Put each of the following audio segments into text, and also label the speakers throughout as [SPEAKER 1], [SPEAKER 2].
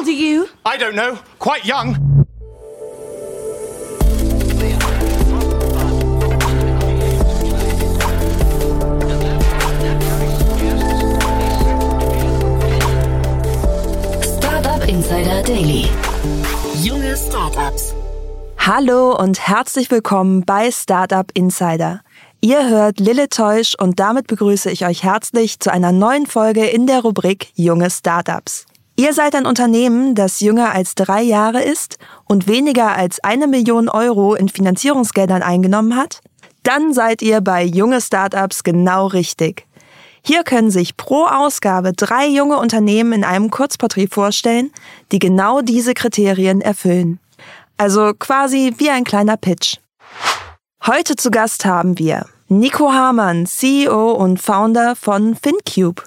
[SPEAKER 1] old are you?
[SPEAKER 2] I don't know. Quite young.
[SPEAKER 3] Startup Insider Daily. Junge Startups.
[SPEAKER 4] Hallo und herzlich willkommen bei Startup Insider. Ihr hört Lille Teusch und damit begrüße ich euch herzlich zu einer neuen Folge in der Rubrik Junge Startups. Ihr seid ein Unternehmen, das jünger als drei Jahre ist und weniger als eine Million Euro in Finanzierungsgeldern eingenommen hat? Dann seid ihr bei Junge Startups genau richtig. Hier können sich pro Ausgabe drei junge Unternehmen in einem Kurzporträt vorstellen, die genau diese Kriterien erfüllen. Also quasi wie ein kleiner Pitch. Heute zu Gast haben wir Nico Hamann, CEO und Founder von FinCube.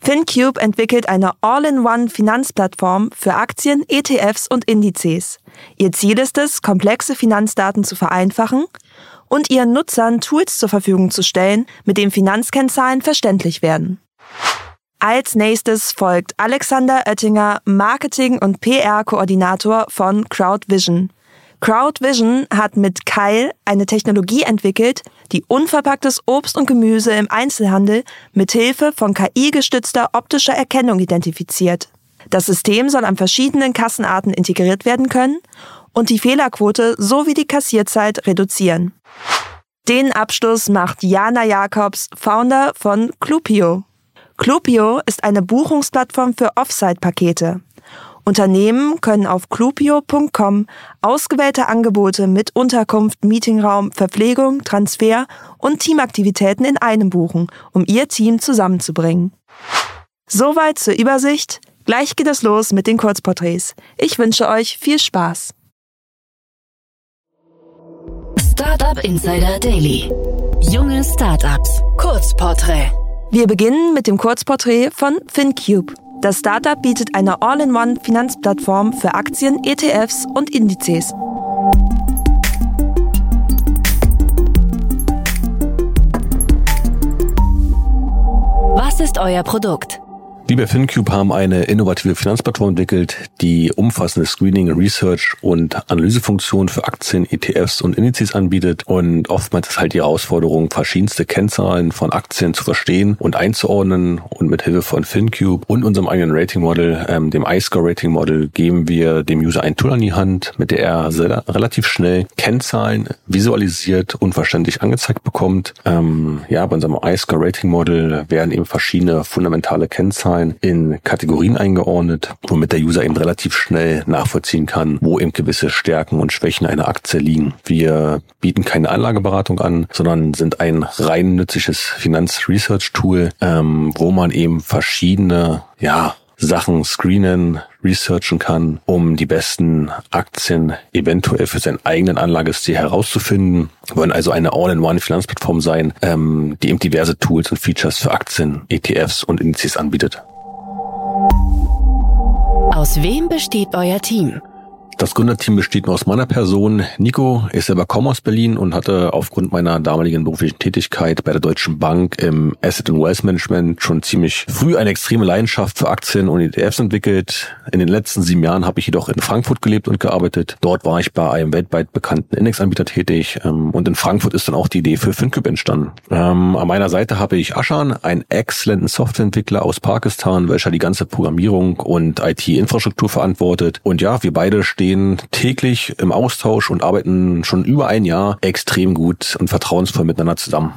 [SPEAKER 4] FinCube entwickelt eine All-in-One-Finanzplattform für Aktien, ETFs und Indizes. Ihr Ziel ist es, komplexe Finanzdaten zu vereinfachen und ihren Nutzern Tools zur Verfügung zu stellen, mit denen Finanzkennzahlen verständlich werden. Als nächstes folgt Alexander Oettinger, Marketing- und PR-Koordinator von CrowdVision. CrowdVision hat mit Keil eine Technologie entwickelt, die unverpacktes Obst und Gemüse im Einzelhandel mit Hilfe von KI-gestützter optischer Erkennung identifiziert. Das System soll an verschiedenen Kassenarten integriert werden können und die Fehlerquote sowie die Kassierzeit reduzieren. Den Abschluss macht Jana Jakobs, Founder von Clupio. Clupio ist eine Buchungsplattform für Offsite-Pakete. Unternehmen können auf clupio.com ausgewählte Angebote mit Unterkunft, Meetingraum, Verpflegung, Transfer und Teamaktivitäten in einem buchen, um ihr Team zusammenzubringen. Soweit zur Übersicht. Gleich geht es los mit den Kurzporträts. Ich wünsche euch viel Spaß.
[SPEAKER 3] Startup Insider Daily. Junge Startups. Kurzporträt.
[SPEAKER 4] Wir beginnen mit dem Kurzporträt von FinCube. Das Startup bietet eine All-in-One-Finanzplattform für Aktien, ETFs und Indizes.
[SPEAKER 3] Was ist euer Produkt?
[SPEAKER 5] Wir bei FinCube haben eine innovative Finanzplattform entwickelt, die umfassende Screening, Research und Analysefunktionen für Aktien, ETFs und Indizes anbietet. Und oftmals ist halt die Herausforderung, verschiedenste Kennzahlen von Aktien zu verstehen und einzuordnen. Und mit Hilfe von FinCube und unserem eigenen Rating Model, ähm, dem iScore Rating Model, geben wir dem User ein Tool an die Hand, mit der er sehr, relativ schnell Kennzahlen visualisiert und verständlich angezeigt bekommt. Ähm, ja, bei unserem iScore Rating Model werden eben verschiedene fundamentale Kennzahlen in Kategorien eingeordnet, womit der User eben relativ schnell nachvollziehen kann, wo eben gewisse Stärken und Schwächen einer Aktie liegen. Wir bieten keine Anlageberatung an, sondern sind ein rein nützliches Finanzresearch-Tool, ähm, wo man eben verschiedene, ja, Sachen screenen, researchen kann, um die besten Aktien eventuell für seinen eigenen Anlagestil herauszufinden. Wir wollen also eine All-in-One-Finanzplattform sein, ähm, die eben diverse Tools und Features für Aktien, ETFs und Indizes anbietet.
[SPEAKER 3] Aus wem besteht euer Team?
[SPEAKER 5] Das Gründerteam besteht nur aus meiner Person. Nico ist selber kaum aus Berlin und hatte aufgrund meiner damaligen beruflichen Tätigkeit bei der Deutschen Bank im Asset and Wealth Management schon ziemlich früh eine extreme Leidenschaft für Aktien und ETFs entwickelt. In den letzten sieben Jahren habe ich jedoch in Frankfurt gelebt und gearbeitet. Dort war ich bei einem weltweit bekannten Indexanbieter tätig ähm, und in Frankfurt ist dann auch die Idee für FinCube entstanden. Ähm, an meiner Seite habe ich Ashan, einen exzellenten Softwareentwickler aus Pakistan, welcher die ganze Programmierung und IT-Infrastruktur verantwortet. Und ja, wir beide stehen stehen täglich im Austausch und arbeiten schon über ein Jahr extrem gut und vertrauensvoll miteinander zusammen.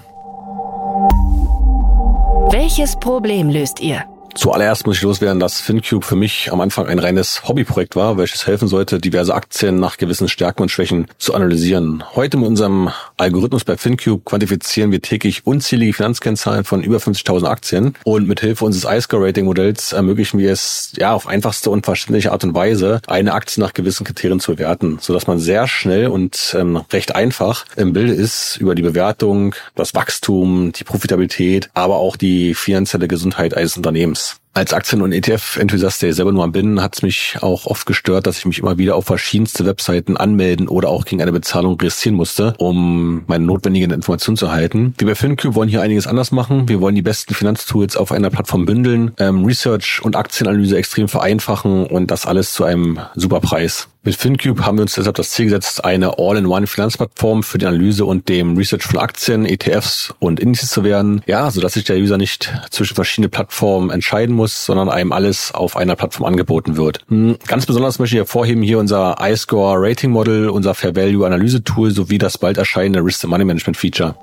[SPEAKER 3] Welches Problem löst ihr?
[SPEAKER 5] Zuallererst muss ich loswerden, dass FinCube für mich am Anfang ein reines Hobbyprojekt war, welches helfen sollte, diverse Aktien nach gewissen Stärken und Schwächen zu analysieren. Heute mit unserem Algorithmus bei FinCube quantifizieren wir täglich unzählige Finanzkennzahlen von über 50.000 Aktien und mit Hilfe unseres iScore-Rating-Modells ermöglichen wir es, ja, auf einfachste und verständliche Art und Weise, eine Aktie nach gewissen Kriterien zu bewerten, sodass man sehr schnell und ähm, recht einfach im Bilde ist über die Bewertung, das Wachstum, die Profitabilität, aber auch die finanzielle Gesundheit eines Unternehmens. Als Aktien- und ETF-Enthusiast, der ich selber nur am bin, hat es mich auch oft gestört, dass ich mich immer wieder auf verschiedenste Webseiten anmelden oder auch gegen eine Bezahlung registrieren musste, um meine notwendigen Informationen zu erhalten. Wir bei FinCube wollen hier einiges anders machen. Wir wollen die besten Finanztools auf einer Plattform bündeln, ähm, Research und Aktienanalyse extrem vereinfachen und das alles zu einem super Preis. Mit FinCube haben wir uns deshalb das Ziel gesetzt, eine All-in-One-Finanzplattform für die Analyse und dem Research von Aktien, ETFs und Indizes zu werden. Ja, sodass sich der User nicht zwischen verschiedene Plattformen entscheiden muss, sondern einem alles auf einer Plattform angeboten wird. Hm, ganz besonders möchte ich hervorheben hier unser iScore Rating Model, unser Fair Value Analyse Tool sowie das bald erscheinende Risk Money Management Feature.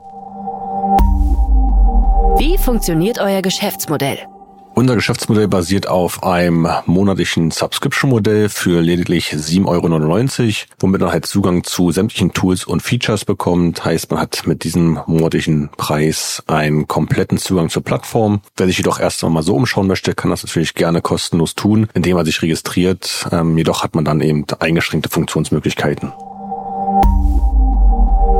[SPEAKER 3] Wie funktioniert euer Geschäftsmodell?
[SPEAKER 5] Unser Geschäftsmodell basiert auf einem monatlichen Subscription-Modell für lediglich 7,99 Euro, womit man halt Zugang zu sämtlichen Tools und Features bekommt. Heißt, man hat mit diesem monatlichen Preis einen kompletten Zugang zur Plattform. Wer sich jedoch erst einmal so umschauen möchte, kann das natürlich gerne kostenlos tun, indem er sich registriert. Ähm, jedoch hat man dann eben eingeschränkte Funktionsmöglichkeiten.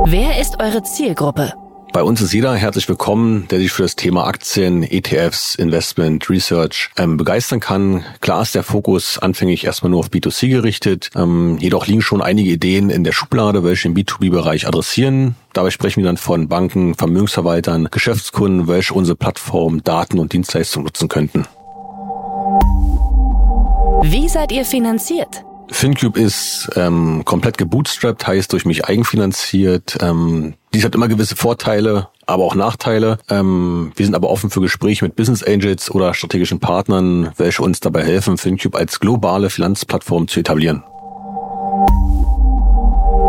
[SPEAKER 3] Wer ist eure Zielgruppe?
[SPEAKER 5] Bei uns ist jeder herzlich willkommen, der sich für das Thema Aktien, ETFs, Investment, Research ähm, begeistern kann. Klar ist der Fokus anfänglich erstmal nur auf B2C gerichtet. Ähm, jedoch liegen schon einige Ideen in der Schublade, welche den B2B-Bereich adressieren. Dabei sprechen wir dann von Banken, Vermögensverwaltern, Geschäftskunden, welche unsere Plattform, Daten und Dienstleistungen nutzen könnten.
[SPEAKER 3] Wie seid ihr finanziert?
[SPEAKER 5] FinCube ist ähm, komplett gebootstrapped, heißt durch mich eigenfinanziert. Ähm, dies hat immer gewisse Vorteile, aber auch Nachteile. Ähm, wir sind aber offen für Gespräche mit Business Angels oder strategischen Partnern, welche uns dabei helfen, FinCube als globale Finanzplattform zu etablieren.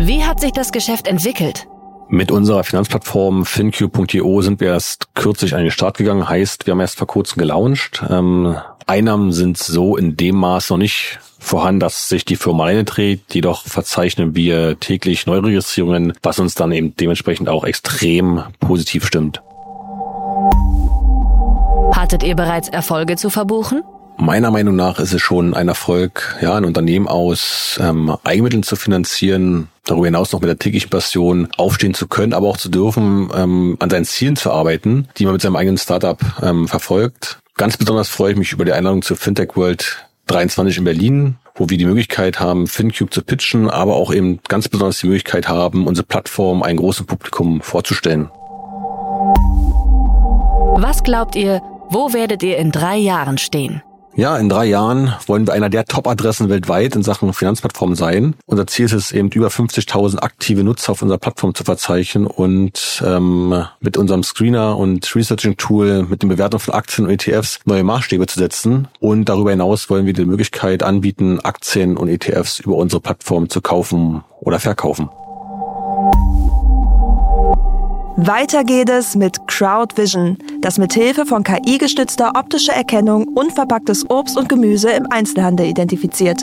[SPEAKER 3] Wie hat sich das Geschäft entwickelt?
[SPEAKER 5] Mit unserer Finanzplattform FinCube.io sind wir erst kürzlich an den Start gegangen. Heißt, wir haben erst vor kurzem gelauncht. Ähm, Einnahmen sind so in dem Maß noch nicht vorhanden, dass sich die Firma alleine trägt. Jedoch verzeichnen wir täglich Neuregistrierungen, was uns dann eben dementsprechend auch extrem positiv stimmt.
[SPEAKER 3] Hattet ihr bereits Erfolge zu verbuchen?
[SPEAKER 5] Meiner Meinung nach ist es schon ein Erfolg, ja, ein Unternehmen aus ähm, Eigenmitteln zu finanzieren, darüber hinaus noch mit der täglichen Passion aufstehen zu können, aber auch zu dürfen, ähm, an seinen Zielen zu arbeiten, die man mit seinem eigenen Startup ähm, verfolgt. Ganz besonders freue ich mich über die Einladung zur Fintech World 23 in Berlin, wo wir die Möglichkeit haben, FinCube zu pitchen, aber auch eben ganz besonders die Möglichkeit haben, unsere Plattform einem großen Publikum vorzustellen.
[SPEAKER 3] Was glaubt ihr, wo werdet ihr in drei Jahren stehen?
[SPEAKER 5] Ja, in drei Jahren wollen wir einer der Top-Adressen weltweit in Sachen Finanzplattform sein. Unser Ziel ist es eben, über 50.000 aktive Nutzer auf unserer Plattform zu verzeichnen und ähm, mit unserem Screener und Researching-Tool, mit den Bewertungen von Aktien und ETFs neue Maßstäbe zu setzen. Und darüber hinaus wollen wir die Möglichkeit anbieten, Aktien und ETFs über unsere Plattform zu kaufen oder verkaufen.
[SPEAKER 4] Weiter geht es mit CrowdVision, das mithilfe von KI-gestützter optischer Erkennung unverpacktes Obst und Gemüse im Einzelhandel identifiziert.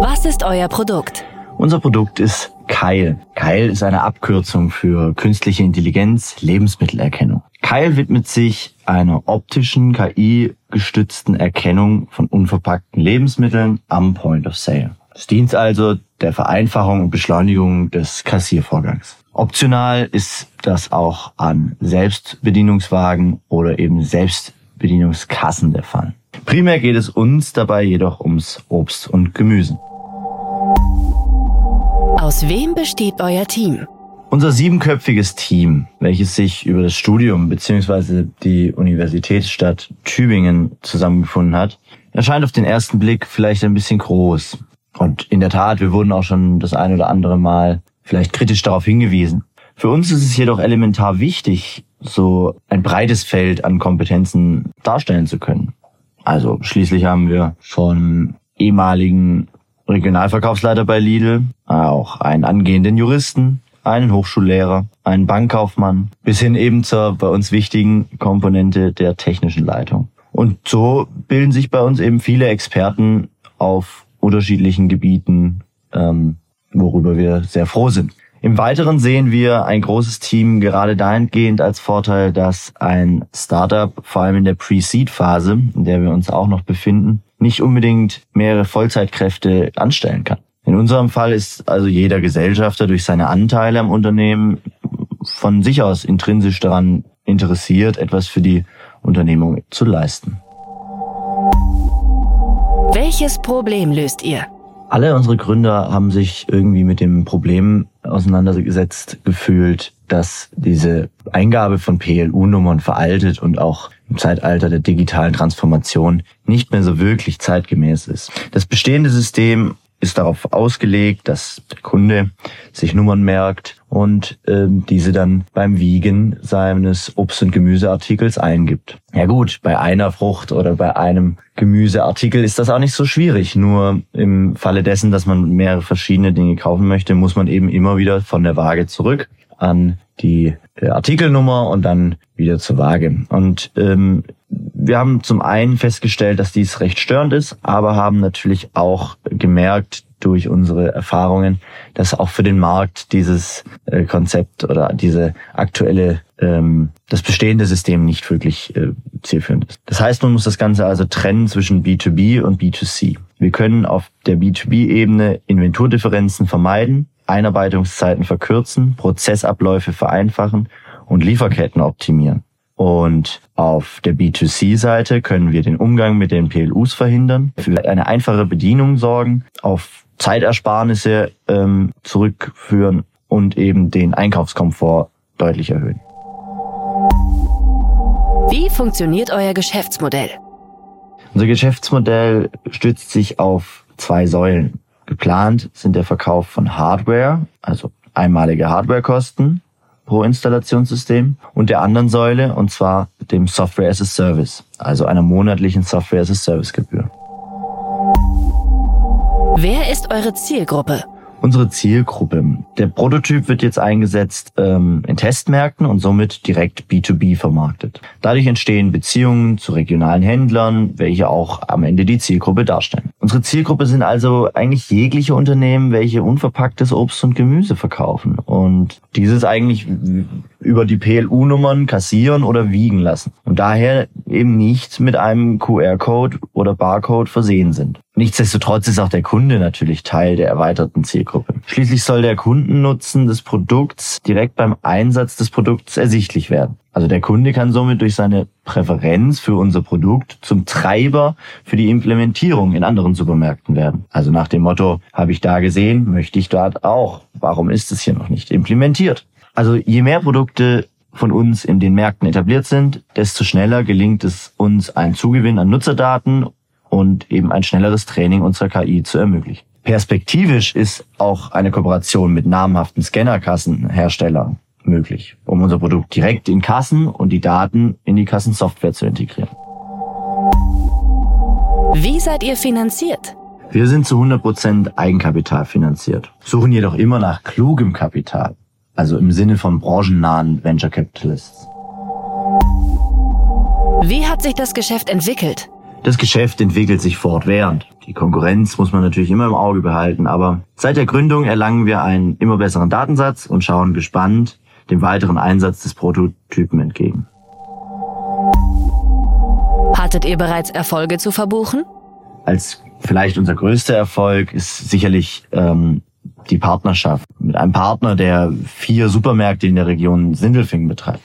[SPEAKER 3] Was ist euer Produkt?
[SPEAKER 1] Unser Produkt ist Keil. Keil ist eine Abkürzung für künstliche Intelligenz, Lebensmittelerkennung. Keil widmet sich einer optischen KI-gestützten Erkennung von unverpackten Lebensmitteln am Point of Sale. Es dient also der Vereinfachung und Beschleunigung des Kassiervorgangs. Optional ist das auch an Selbstbedienungswagen oder eben Selbstbedienungskassen der Fall. Primär geht es uns dabei jedoch ums Obst und Gemüse.
[SPEAKER 3] Aus wem besteht euer Team?
[SPEAKER 1] Unser siebenköpfiges Team, welches sich über das Studium bzw. die Universitätsstadt Tübingen zusammengefunden hat, erscheint auf den ersten Blick vielleicht ein bisschen groß. Und in der Tat, wir wurden auch schon das ein oder andere Mal vielleicht kritisch darauf hingewiesen. Für uns ist es jedoch elementar wichtig, so ein breites Feld an Kompetenzen darstellen zu können. Also schließlich haben wir von ehemaligen Regionalverkaufsleiter bei Lidl, auch einen angehenden Juristen, einen Hochschullehrer, einen Bankkaufmann, bis hin eben zur bei uns wichtigen Komponente der technischen Leitung. Und so bilden sich bei uns eben viele Experten auf unterschiedlichen Gebieten, ähm, worüber wir sehr froh sind. Im Weiteren sehen wir ein großes Team gerade dahingehend als Vorteil, dass ein Startup, vor allem in der Pre-Seed-Phase, in der wir uns auch noch befinden, nicht unbedingt mehrere Vollzeitkräfte anstellen kann. In unserem Fall ist also jeder Gesellschafter durch seine Anteile am Unternehmen von sich aus intrinsisch daran interessiert, etwas für die Unternehmung zu leisten.
[SPEAKER 3] Welches Problem löst ihr?
[SPEAKER 1] Alle unsere Gründer haben sich irgendwie mit dem Problem auseinandergesetzt gefühlt, dass diese Eingabe von PLU-Nummern veraltet und auch im Zeitalter der digitalen Transformation nicht mehr so wirklich zeitgemäß ist. Das bestehende System ist darauf ausgelegt, dass der Kunde sich Nummern merkt und ähm, diese dann beim Wiegen seines Obst- und Gemüseartikels eingibt. Ja gut, bei einer Frucht oder bei einem Gemüseartikel ist das auch nicht so schwierig. Nur im Falle dessen, dass man mehrere verschiedene Dinge kaufen möchte, muss man eben immer wieder von der Waage zurück an die äh, Artikelnummer und dann wieder zur Waage. Und ähm, wir haben zum einen festgestellt, dass dies recht störend ist, aber haben natürlich auch gemerkt durch unsere Erfahrungen, dass auch für den Markt dieses äh, Konzept oder diese aktuelle, ähm, das bestehende System nicht wirklich äh, zielführend ist. Das heißt, man muss das Ganze also trennen zwischen B2B und B2C. Wir können auf der B2B-Ebene Inventurdifferenzen vermeiden, Einarbeitungszeiten verkürzen, Prozessabläufe vereinfachen und Lieferketten optimieren. Und auf der B2C-Seite können wir den Umgang mit den PLUs verhindern, für eine einfache Bedienung sorgen, auf Zeitersparnisse ähm, zurückführen und eben den Einkaufskomfort deutlich erhöhen.
[SPEAKER 3] Wie funktioniert euer Geschäftsmodell?
[SPEAKER 1] Unser Geschäftsmodell stützt sich auf zwei Säulen. Geplant sind der Verkauf von Hardware, also einmalige Hardwarekosten pro Installationssystem und der anderen Säule, und zwar dem Software as a Service, also einer monatlichen Software as a Service Gebühr.
[SPEAKER 3] Wer ist eure Zielgruppe?
[SPEAKER 1] Unsere Zielgruppe. Der Prototyp wird jetzt eingesetzt ähm, in Testmärkten und somit direkt B2B vermarktet. Dadurch entstehen Beziehungen zu regionalen Händlern, welche auch am Ende die Zielgruppe darstellen. Unsere Zielgruppe sind also eigentlich jegliche Unternehmen, welche unverpacktes Obst und Gemüse verkaufen und dieses eigentlich über die PLU-Nummern kassieren oder wiegen lassen und daher eben nicht mit einem QR-Code oder Barcode versehen sind. Nichtsdestotrotz ist auch der Kunde natürlich Teil der erweiterten Zielgruppe. Schließlich soll der Kundennutzen des Produkts direkt beim Einsatz des Produkts ersichtlich werden. Also der Kunde kann somit durch seine Präferenz für unser Produkt zum Treiber für die Implementierung in anderen Supermärkten werden. Also nach dem Motto, habe ich da gesehen, möchte ich dort auch. Warum ist es hier noch nicht implementiert? Also je mehr Produkte von uns in den Märkten etabliert sind, desto schneller gelingt es uns, einen Zugewinn an Nutzerdaten und eben ein schnelleres Training unserer KI zu ermöglichen. Perspektivisch ist auch eine Kooperation mit namhaften Scannerkassenherstellern möglich, um unser Produkt direkt in Kassen und die Daten in die Kassensoftware zu integrieren.
[SPEAKER 3] Wie seid ihr finanziert?
[SPEAKER 1] Wir sind zu 100% Eigenkapital finanziert, suchen jedoch immer nach klugem Kapital, also im Sinne von branchennahen Venture Capitalists.
[SPEAKER 3] Wie hat sich das Geschäft entwickelt?
[SPEAKER 1] Das Geschäft entwickelt sich fortwährend. Die Konkurrenz muss man natürlich immer im Auge behalten, aber seit der Gründung erlangen wir einen immer besseren Datensatz und schauen gespannt dem weiteren Einsatz des Prototypen entgegen.
[SPEAKER 3] Hattet ihr bereits Erfolge zu verbuchen?
[SPEAKER 1] Als vielleicht unser größter Erfolg ist sicherlich ähm, die Partnerschaft mit einem Partner, der vier Supermärkte in der Region Sindelfingen betreibt.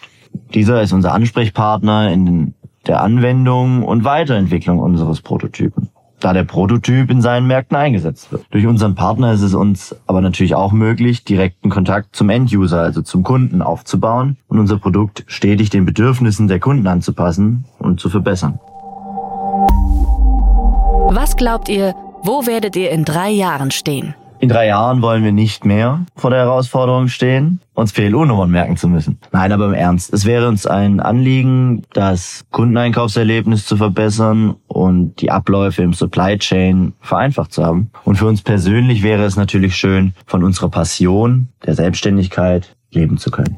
[SPEAKER 1] Dieser ist unser Ansprechpartner in der Anwendung und Weiterentwicklung unseres Prototypen, da der Prototyp in seinen Märkten eingesetzt wird. Durch unseren Partner ist es uns aber natürlich auch möglich, direkten Kontakt zum Enduser, also zum Kunden aufzubauen und unser Produkt stetig den Bedürfnissen der Kunden anzupassen und zu verbessern.
[SPEAKER 3] Was glaubt ihr, wo werdet ihr in drei Jahren stehen?
[SPEAKER 1] In drei Jahren wollen wir nicht mehr vor der Herausforderung stehen, uns PLO-Nummern merken zu müssen. Nein, aber im Ernst. Es wäre uns ein Anliegen, das Kundeneinkaufserlebnis zu verbessern und die Abläufe im Supply Chain vereinfacht zu haben. Und für uns persönlich wäre es natürlich schön, von unserer Passion der Selbstständigkeit leben zu können.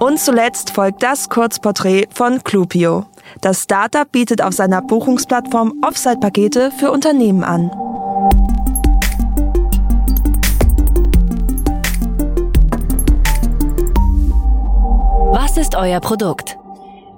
[SPEAKER 4] Und zuletzt folgt das Kurzporträt von Clupio. Das Startup bietet auf seiner Buchungsplattform Offsite-Pakete für Unternehmen an.
[SPEAKER 3] Was ist euer Produkt?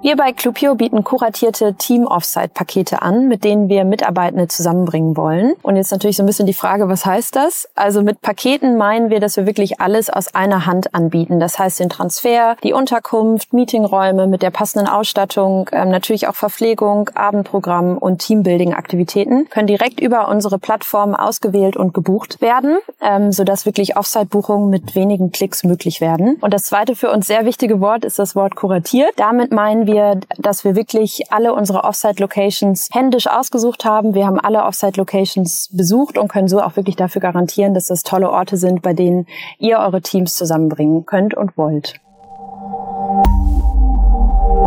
[SPEAKER 6] Wir bei Clubio bieten kuratierte Team-Offsite-Pakete an, mit denen wir Mitarbeitende zusammenbringen wollen. Und jetzt natürlich so ein bisschen die Frage, was heißt das? Also mit Paketen meinen wir, dass wir wirklich alles aus einer Hand anbieten. Das heißt den Transfer, die Unterkunft, Meetingräume mit der passenden Ausstattung, ähm, natürlich auch Verpflegung, Abendprogramm und Teambuilding-Aktivitäten können direkt über unsere Plattform ausgewählt und gebucht werden, ähm, sodass wirklich Offsite-Buchungen mit wenigen Klicks möglich werden. Und das zweite für uns sehr wichtige Wort ist das Wort kuratiert. Damit meinen wir, wir, dass wir wirklich alle unsere Offsite-Locations händisch ausgesucht haben. Wir haben alle Offsite-Locations besucht und können so auch wirklich dafür garantieren, dass das tolle Orte sind, bei denen ihr eure Teams zusammenbringen könnt und wollt.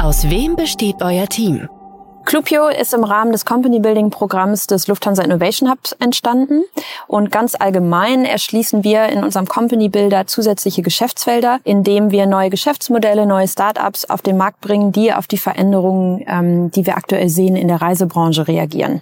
[SPEAKER 3] Aus wem besteht euer Team?
[SPEAKER 6] Clubio ist im Rahmen des Company Building Programms des Lufthansa Innovation Hubs entstanden und ganz allgemein erschließen wir in unserem Company Builder zusätzliche Geschäftsfelder, indem wir neue Geschäftsmodelle, neue Startups auf den Markt bringen, die auf die Veränderungen, ähm, die wir aktuell sehen, in der Reisebranche reagieren.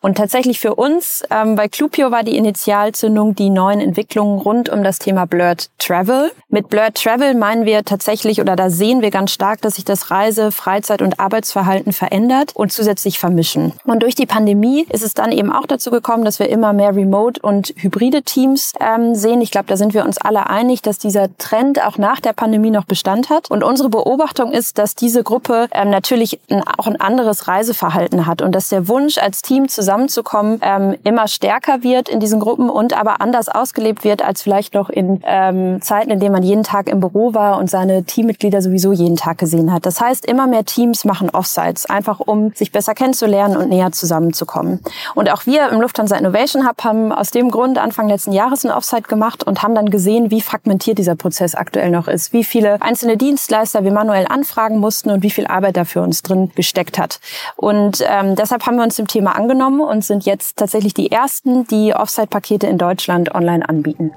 [SPEAKER 6] Und tatsächlich für uns ähm, bei Clubio war die Initialzündung die neuen Entwicklungen rund um das Thema Blurred Travel. Mit Blurred Travel meinen wir tatsächlich oder da sehen wir ganz stark, dass sich das Reise-, Freizeit- und Arbeitsverhalten verändert zusätzlich vermischen. Und durch die Pandemie ist es dann eben auch dazu gekommen, dass wir immer mehr Remote- und hybride Teams ähm, sehen. Ich glaube, da sind wir uns alle einig, dass dieser Trend auch nach der Pandemie noch Bestand hat. Und unsere Beobachtung ist, dass diese Gruppe ähm, natürlich ein, auch ein anderes Reiseverhalten hat und dass der Wunsch, als Team zusammenzukommen, ähm, immer stärker wird in diesen Gruppen und aber anders ausgelebt wird als vielleicht noch in ähm, Zeiten, in denen man jeden Tag im Büro war und seine Teammitglieder sowieso jeden Tag gesehen hat. Das heißt, immer mehr Teams machen Offsites, einfach um sich besser kennenzulernen und näher zusammenzukommen. Und auch wir im Lufthansa Innovation Hub haben aus dem Grund Anfang letzten Jahres ein Offsite gemacht und haben dann gesehen, wie fragmentiert dieser Prozess aktuell noch ist, wie viele einzelne Dienstleister wir manuell anfragen mussten und wie viel Arbeit da für uns drin gesteckt hat. Und ähm, deshalb haben wir uns dem Thema angenommen und sind jetzt tatsächlich die ersten, die Offsite-Pakete in Deutschland online anbieten.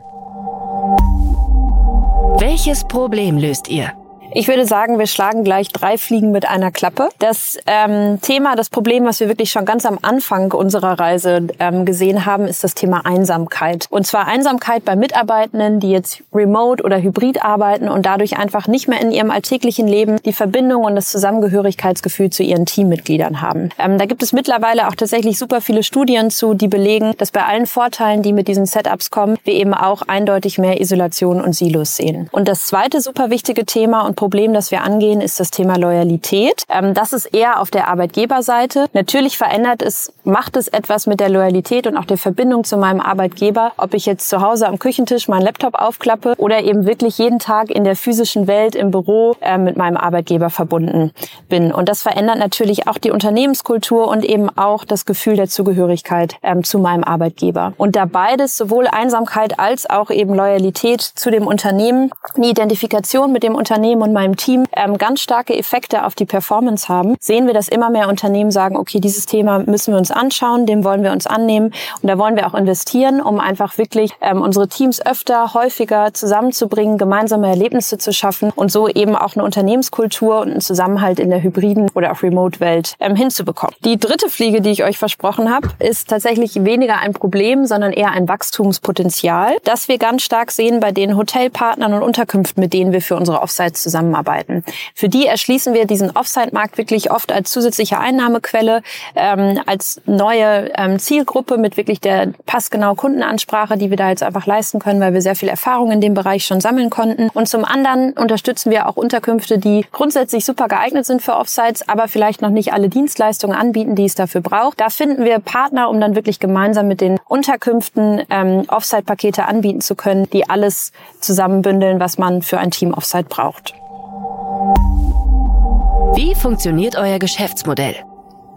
[SPEAKER 3] Welches Problem löst ihr?
[SPEAKER 6] Ich würde sagen, wir schlagen gleich drei Fliegen mit einer Klappe. Das ähm, Thema, das Problem, was wir wirklich schon ganz am Anfang unserer Reise ähm, gesehen haben, ist das Thema Einsamkeit. Und zwar Einsamkeit bei Mitarbeitenden, die jetzt remote oder hybrid arbeiten und dadurch einfach nicht mehr in ihrem alltäglichen Leben die Verbindung und das Zusammengehörigkeitsgefühl zu ihren Teammitgliedern haben. Ähm, da gibt es mittlerweile auch tatsächlich super viele Studien zu, die belegen, dass bei allen Vorteilen, die mit diesen Setups kommen, wir eben auch eindeutig mehr Isolation und Silos sehen. Und das zweite super wichtige Thema und Problem, das wir angehen, ist das Thema Loyalität. Ähm, das ist eher auf der Arbeitgeberseite. Natürlich verändert es, macht es etwas mit der Loyalität und auch der Verbindung zu meinem Arbeitgeber, ob ich jetzt zu Hause am Küchentisch meinen Laptop aufklappe oder eben wirklich jeden Tag in der physischen Welt im Büro äh, mit meinem Arbeitgeber verbunden bin. Und das verändert natürlich auch die Unternehmenskultur und eben auch das Gefühl der Zugehörigkeit ähm, zu meinem Arbeitgeber. Und da beides, sowohl Einsamkeit als auch eben Loyalität zu dem Unternehmen, die Identifikation mit dem Unternehmen und meinem Team ähm, ganz starke Effekte auf die Performance haben, sehen wir, dass immer mehr Unternehmen sagen, okay, dieses Thema müssen wir uns anschauen, dem wollen wir uns annehmen und da wollen wir auch investieren, um einfach wirklich ähm, unsere Teams öfter, häufiger zusammenzubringen, gemeinsame Erlebnisse zu schaffen und so eben auch eine Unternehmenskultur und einen Zusammenhalt in der hybriden oder auch Remote-Welt ähm, hinzubekommen. Die dritte Fliege, die ich euch versprochen habe, ist tatsächlich weniger ein Problem, sondern eher ein Wachstumspotenzial, das wir ganz stark sehen bei den Hotelpartnern und Unterkünften, mit denen wir für unsere Offsites zusammen zusammenarbeiten. Für die erschließen wir diesen Offsite-Markt wirklich oft als zusätzliche Einnahmequelle, ähm, als neue ähm, Zielgruppe mit wirklich der passgenau Kundenansprache, die wir da jetzt einfach leisten können, weil wir sehr viel Erfahrung in dem Bereich schon sammeln konnten. Und zum anderen unterstützen wir auch Unterkünfte, die grundsätzlich super geeignet sind für Offsites, aber vielleicht noch nicht alle Dienstleistungen anbieten, die es dafür braucht. Da finden wir Partner, um dann wirklich gemeinsam mit den Unterkünften ähm, Offsite-Pakete anbieten zu können, die alles zusammenbündeln, was man für ein Team Offsite braucht.
[SPEAKER 3] Wie funktioniert euer Geschäftsmodell?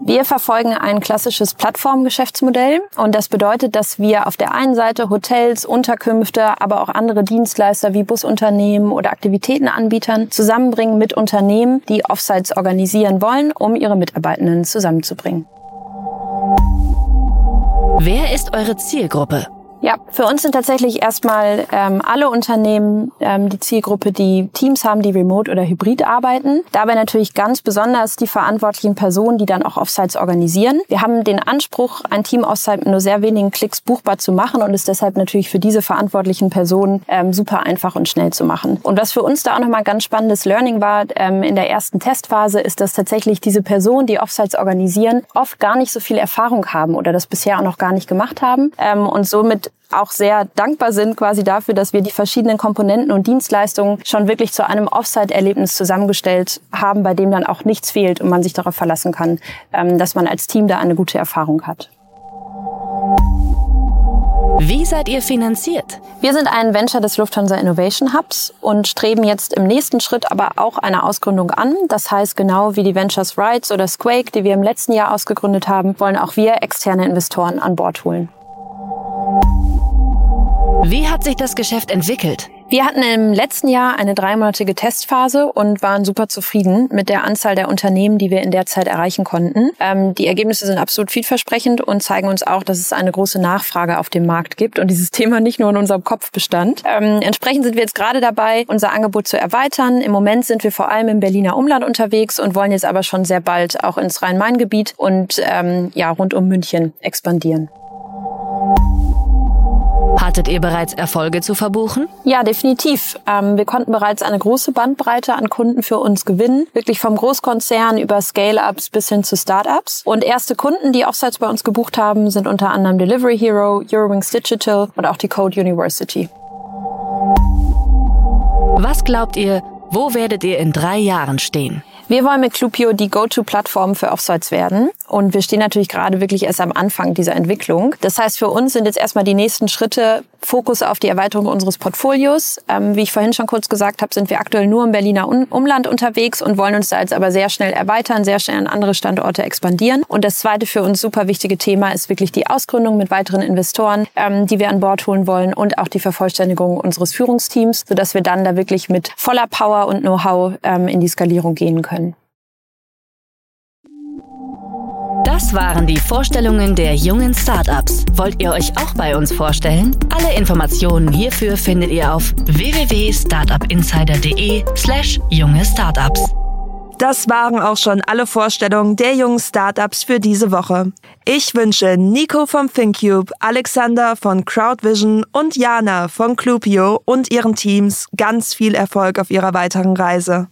[SPEAKER 6] Wir verfolgen ein klassisches Plattformgeschäftsmodell und das bedeutet, dass wir auf der einen Seite Hotels, Unterkünfte, aber auch andere Dienstleister wie Busunternehmen oder Aktivitätenanbietern zusammenbringen mit Unternehmen, die Offsites organisieren wollen, um ihre Mitarbeitenden zusammenzubringen.
[SPEAKER 3] Wer ist eure Zielgruppe?
[SPEAKER 6] Ja, für uns sind tatsächlich erstmal ähm, alle Unternehmen ähm, die Zielgruppe, die Teams haben, die remote oder hybrid arbeiten. Dabei natürlich ganz besonders die verantwortlichen Personen, die dann auch Offsites organisieren. Wir haben den Anspruch, ein Team Offsite mit nur sehr wenigen Klicks buchbar zu machen und es deshalb natürlich für diese verantwortlichen Personen ähm, super einfach und schnell zu machen. Und was für uns da auch nochmal ganz spannendes Learning war ähm, in der ersten Testphase, ist, dass tatsächlich diese Personen, die Offsites organisieren, oft gar nicht so viel Erfahrung haben oder das bisher auch noch gar nicht gemacht haben ähm, und somit auch sehr dankbar sind quasi dafür, dass wir die verschiedenen Komponenten und Dienstleistungen schon wirklich zu einem Offsite-Erlebnis zusammengestellt haben, bei dem dann auch nichts fehlt und man sich darauf verlassen kann, ähm, dass man als Team da eine gute Erfahrung hat.
[SPEAKER 3] Wie seid ihr finanziert?
[SPEAKER 6] Wir sind ein Venture des Lufthansa Innovation Hubs und streben jetzt im nächsten Schritt aber auch eine Ausgründung an. Das heißt, genau wie die Ventures Rights oder Squake, die wir im letzten Jahr ausgegründet haben, wollen auch wir externe Investoren an Bord holen.
[SPEAKER 3] Wie hat sich das Geschäft entwickelt?
[SPEAKER 6] Wir hatten im letzten Jahr eine dreimonatige Testphase und waren super zufrieden mit der Anzahl der Unternehmen, die wir in der Zeit erreichen konnten. Ähm, die Ergebnisse sind absolut vielversprechend und zeigen uns auch, dass es eine große Nachfrage auf dem Markt gibt und dieses Thema nicht nur in unserem Kopf bestand. Ähm, entsprechend sind wir jetzt gerade dabei, unser Angebot zu erweitern. Im Moment sind wir vor allem im Berliner Umland unterwegs und wollen jetzt aber schon sehr bald auch ins Rhein-Main-Gebiet und ähm, ja rund um München expandieren.
[SPEAKER 3] Hattet ihr bereits Erfolge zu verbuchen?
[SPEAKER 6] Ja, definitiv. Ähm, wir konnten bereits eine große Bandbreite an Kunden für uns gewinnen. Wirklich vom Großkonzern über Scale-Ups bis hin zu Start-Ups. Und erste Kunden, die Offsites bei uns gebucht haben, sind unter anderem Delivery Hero, Eurowings Digital und auch die Code University.
[SPEAKER 3] Was glaubt ihr, wo werdet ihr in drei Jahren stehen?
[SPEAKER 6] Wir wollen mit Clupio die Go-To-Plattform für Offsites werden. Und wir stehen natürlich gerade wirklich erst am Anfang dieser Entwicklung. Das heißt, für uns sind jetzt erstmal die nächsten Schritte Fokus auf die Erweiterung unseres Portfolios. Ähm, wie ich vorhin schon kurz gesagt habe, sind wir aktuell nur im Berliner Umland unterwegs und wollen uns da jetzt aber sehr schnell erweitern, sehr schnell an andere Standorte expandieren. Und das zweite für uns super wichtige Thema ist wirklich die Ausgründung mit weiteren Investoren, ähm, die wir an Bord holen wollen und auch die Vervollständigung unseres Führungsteams, sodass wir dann da wirklich mit voller Power und Know-how ähm, in die Skalierung gehen können.
[SPEAKER 3] Das waren die Vorstellungen der jungen Startups. Wollt ihr euch auch bei uns vorstellen? Alle Informationen hierfür findet ihr auf www.startupinsider.de/slash junge Startups.
[SPEAKER 4] Das waren auch schon alle Vorstellungen der jungen Startups für diese Woche. Ich wünsche Nico vom ThinkCube, Alexander von Crowdvision und Jana von Clupio und ihren Teams ganz viel Erfolg auf ihrer weiteren Reise.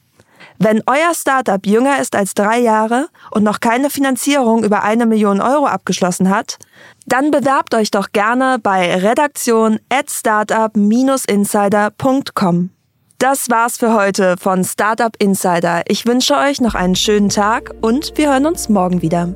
[SPEAKER 4] Wenn euer Startup jünger ist als drei Jahre und noch keine Finanzierung über eine Million Euro abgeschlossen hat, dann bewerbt euch doch gerne bei redaktion at startup-insider.com. Das war's für heute von Startup Insider. Ich wünsche euch noch einen schönen Tag und wir hören uns morgen wieder.